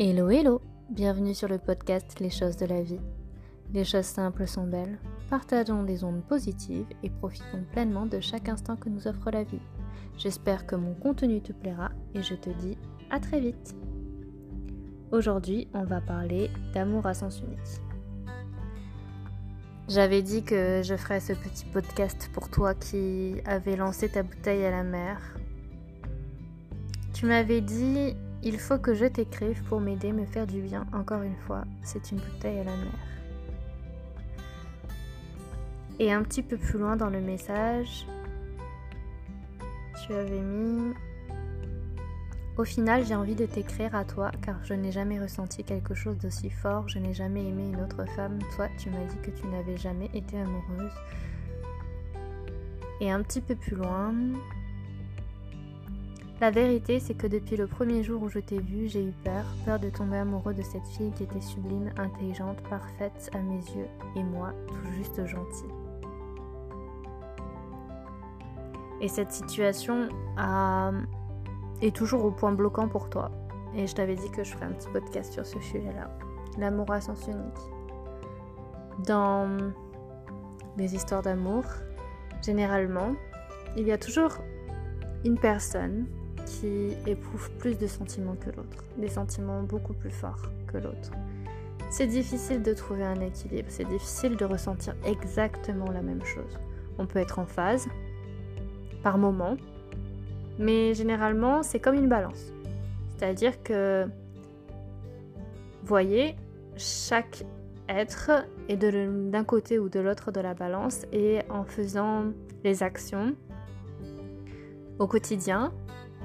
Hello hello, bienvenue sur le podcast Les choses de la vie. Les choses simples sont belles, partageons des ondes positives et profitons pleinement de chaque instant que nous offre la vie. J'espère que mon contenu te plaira et je te dis à très vite. Aujourd'hui, on va parler d'amour à sens unique. J'avais dit que je ferais ce petit podcast pour toi qui avais lancé ta bouteille à la mer. Tu m'avais dit il faut que je t'écrive pour m'aider, me faire du bien. Encore une fois, c'est une bouteille à la mer. Et un petit peu plus loin dans le message, tu avais mis Au final, j'ai envie de t'écrire à toi car je n'ai jamais ressenti quelque chose d'aussi fort, je n'ai jamais aimé une autre femme. Toi, tu m'as dit que tu n'avais jamais été amoureuse. Et un petit peu plus loin, la vérité, c'est que depuis le premier jour où je t'ai vu, j'ai eu peur, peur de tomber amoureux de cette fille qui était sublime, intelligente, parfaite à mes yeux, et moi, tout juste gentille. Et cette situation est toujours au point bloquant pour toi. Et je t'avais dit que je ferais un petit podcast sur ce sujet-là. L'amour à sens unique. Dans les histoires d'amour, généralement, il y a toujours une personne qui éprouve plus de sentiments que l'autre, des sentiments beaucoup plus forts que l'autre. C'est difficile de trouver un équilibre, c'est difficile de ressentir exactement la même chose. On peut être en phase, par moment, mais généralement c'est comme une balance. C'est-à-dire que, voyez, chaque être est d'un côté ou de l'autre de la balance et en faisant les actions au quotidien,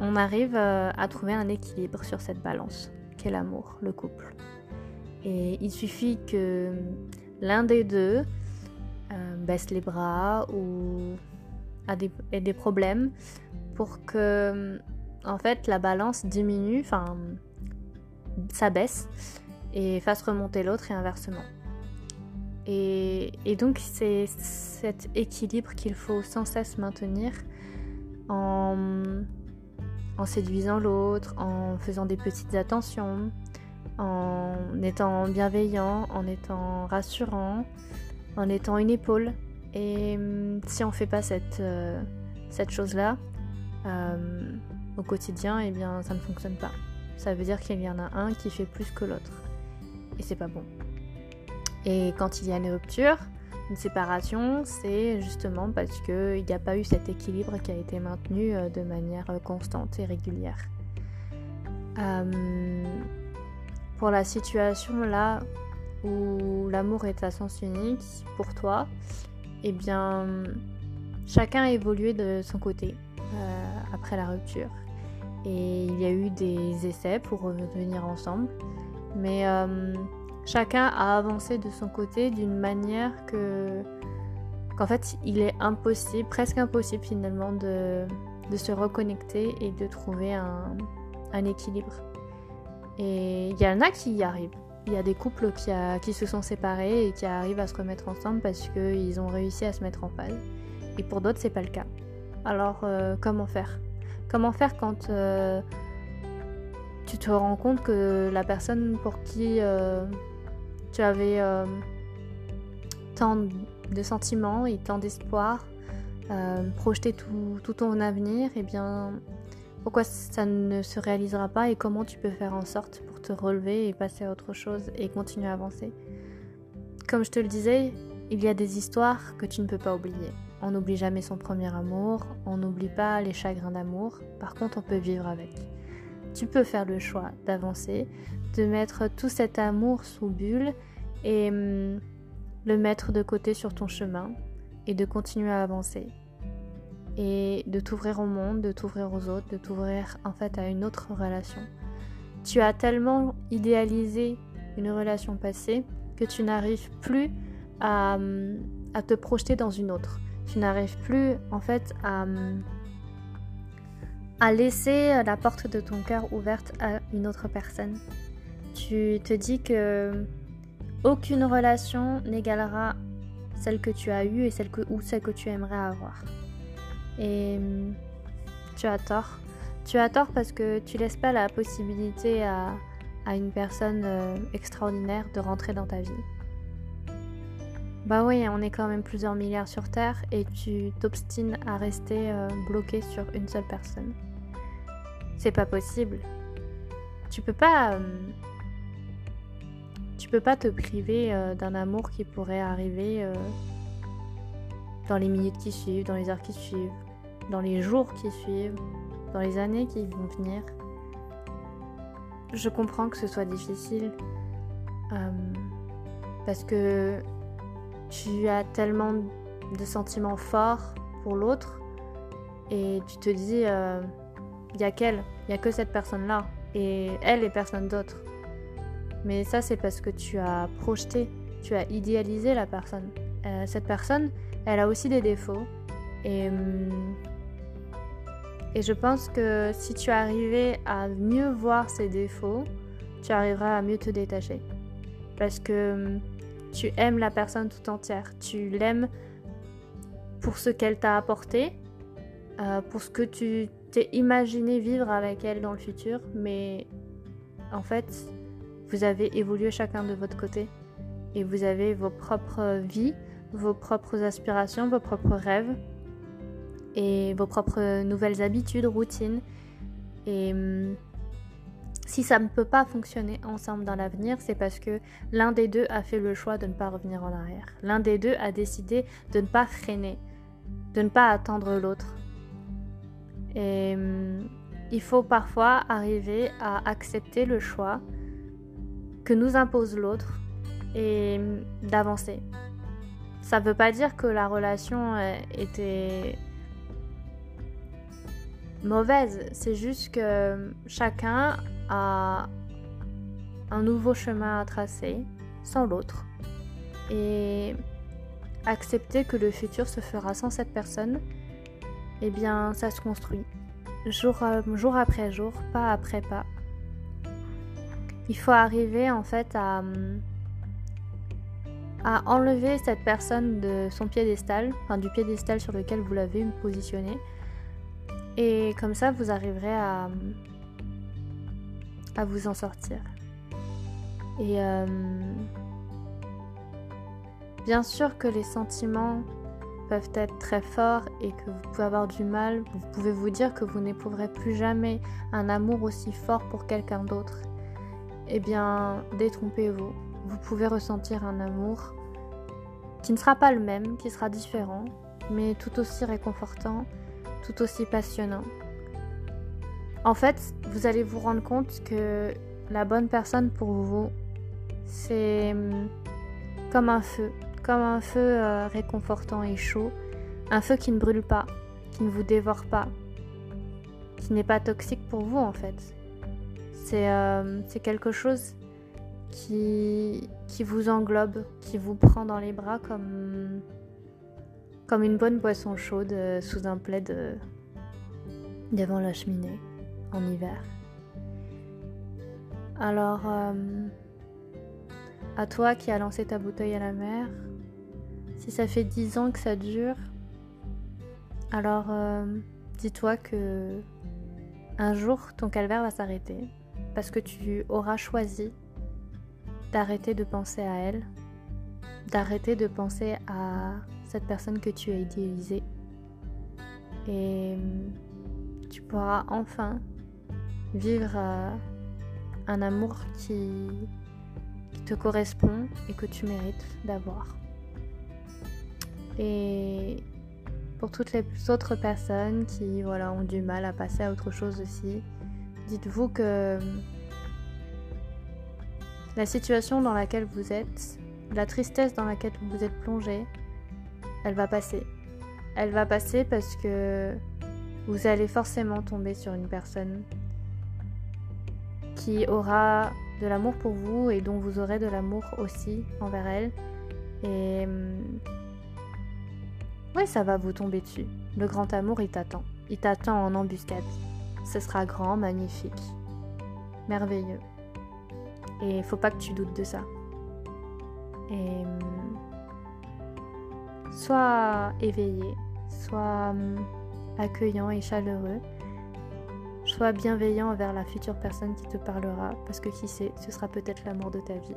on arrive euh, à trouver un équilibre sur cette balance qu'est l'amour, le couple. Et il suffit que l'un des deux euh, baisse les bras ou ait des problèmes pour que en fait la balance diminue, enfin ça baisse et fasse remonter l'autre et inversement. Et donc c'est cet équilibre qu'il faut sans cesse maintenir en en séduisant l'autre, en faisant des petites attentions, en étant bienveillant, en étant rassurant, en étant une épaule. Et hum, si on ne fait pas cette, euh, cette chose-là euh, au quotidien, eh bien ça ne fonctionne pas. Ça veut dire qu'il y en a un qui fait plus que l'autre. Et c'est pas bon. Et quand il y a une rupture, une séparation, c'est justement parce qu'il n'y a pas eu cet équilibre qui a été maintenu euh, de manière euh, constante et régulière. Euh, pour la situation là où l'amour est à sens unique pour toi, eh bien, chacun a évolué de son côté après la rupture. Et il y a eu des essais pour revenir ensemble. Mais chacun a avancé de son côté d'une manière que qu'en fait il est impossible, presque impossible finalement de, se reconnecter et de trouver un, équilibre. Et il y en a qui y arrivent. Il y a des couples qui, qui, se sont séparés et qui arrivent à se remettre ensemble parce qu'ils ont réussi à se mettre en phase. Et pour d'autres, c'est pas le cas. Alors, euh, comment faire? Comment faire quand euh, tu te rends compte que la personne pour qui euh, tu avais euh, tant de sentiments et tant d'espoir, euh, projeter tout, ton avenir, et eh bien pourquoi ça ne se réalisera pas et comment tu peux faire en sorte pour te relever et passer à autre chose et continuer à avancer? Comme je te le disais, il y a des histoires que tu ne peux pas oublier. On n'oublie jamais son premier amour, on n'oublie pas les chagrins d'amour, par contre on peut vivre avec. Tu peux faire le choix d'avancer, de mettre tout cet amour sous bulle et hum, le mettre de côté sur ton chemin et de continuer à avancer et de t'ouvrir au monde, de t'ouvrir aux autres, de t'ouvrir en fait à une autre relation. Tu as tellement idéalisé une relation passée que tu n'arrives plus à, hum, te projeter dans une autre. Tu n'arrives plus en fait à, hum, à laisser la porte de ton cœur ouverte à une autre personne tu te dis que aucune relation n'égalera celle que tu as eue et celle que, ou celle que tu aimerais avoir. Et hum, tu as tort. Tu as tort parce que tu laisses pas la possibilité à, à une personne euh, extraordinaire de rentrer dans ta vie. Bah oui, on est quand même plusieurs milliards sur Terre et tu t'obstines à rester euh, bloqué sur une seule personne. C'est pas possible. Tu peux pas. Euh, tu peux pas te priver euh, d'un amour qui pourrait arriver dans les minutes qui suivent, dans les heures qui suivent, dans les jours qui suivent, dans les années qui vont venir. Je comprends que ce soit difficile parce que tu as tellement de sentiments forts pour l'autre et tu te dis, il euh, y a qu'elle, il y a que cette personne-là et elle et personne d'autre. Mais ça, c'est parce que tu as projeté, tu as idéalisé la personne. Euh, cette personne, elle a aussi des défauts et, hum, et je pense que si tu arrivais à mieux voir ses défauts, tu arriveras à mieux te détacher. Parce que hum, tu aimes la personne tout entière. Tu l'aimes pour ce qu'elle t'a apporté, euh, pour ce que tu t'es imaginé vivre avec elle dans le futur, mais en fait, vous avez évolué chacun de votre côté et vous avez vos propres vies, vos propres aspirations, vos propres rêves et vos propres nouvelles habitudes, routines. Et hum, si ça ne peut pas fonctionner ensemble dans l'avenir, c'est parce que l'un des deux a fait le choix de ne pas revenir en arrière. L'un des deux a décidé de ne pas freiner, de ne pas attendre l'autre. Et il faut parfois arriver à accepter le choix que nous impose l'autre et d'avancer. Ça ne veut pas dire que la relation euh, était mauvaise, c'est juste que chacun a un nouveau chemin à tracer sans l'autre et accepter que le futur se fera sans cette personne, eh bien ça se construit jour, jour après jour, pas après pas. Il faut arriver en fait à, à enlever cette personne de son piédestal, enfin du piédestal sur lequel vous l'avez positionné. Et comme ça, vous arriverez à, à vous en sortir. Et euh, bien sûr que les sentiments peuvent être très forts et que vous pouvez avoir du mal, vous pouvez vous dire que vous n'éprouverez plus jamais un amour aussi fort pour quelqu'un d'autre. Eh bien, détrompez-vous. Vous pouvez ressentir un amour qui ne sera pas le même, qui sera différent, mais tout aussi réconfortant, tout aussi passionnant. En fait, vous allez vous rendre compte que la bonne personne pour vous, c'est hum, comme un feu, comme un feu euh, réconfortant et chaud, un feu qui ne brûle pas, qui ne vous dévore pas, qui n'est pas toxique pour vous en fait. C'est euh, quelque chose qui, qui vous englobe, qui vous prend dans les bras comme, comme une bonne boisson chaude euh, sous un plaid devant la cheminée en hiver. Alors, à toi qui as lancé ta bouteille à la mer, si ça fait dix ans que ça dure, alors euh, dis-toi que un jour ton calvaire va s'arrêter parce que tu auras choisi d'arrêter de penser à elle, d'arrêter de penser à cette personne que tu as idéalisée et tu pourras enfin vivre euh, un amour qui, te correspond et que tu mérites d'avoir. Et pour toutes les autres personnes qui voilà, ont du mal à passer à autre chose aussi, dites-vous que la situation dans laquelle vous êtes, la tristesse dans laquelle vous êtes plongé, elle va passer. Elle va passer parce que vous allez forcément tomber sur une personne qui aura de l'amour pour vous et dont vous aurez de l'amour aussi envers elle. Et hum, oui, ça va vous tomber dessus. Le grand amour, il t'attend. Il t'attend en embuscade. Ce sera grand, magnifique, merveilleux. Et il faut pas que tu doutes de ça. Et hum, sois éveillé, sois hum, accueillant et chaleureux Sois bienveillant envers la future personne qui te parlera, parce que qui sait, ce sera peut-être l'amour de ta vie.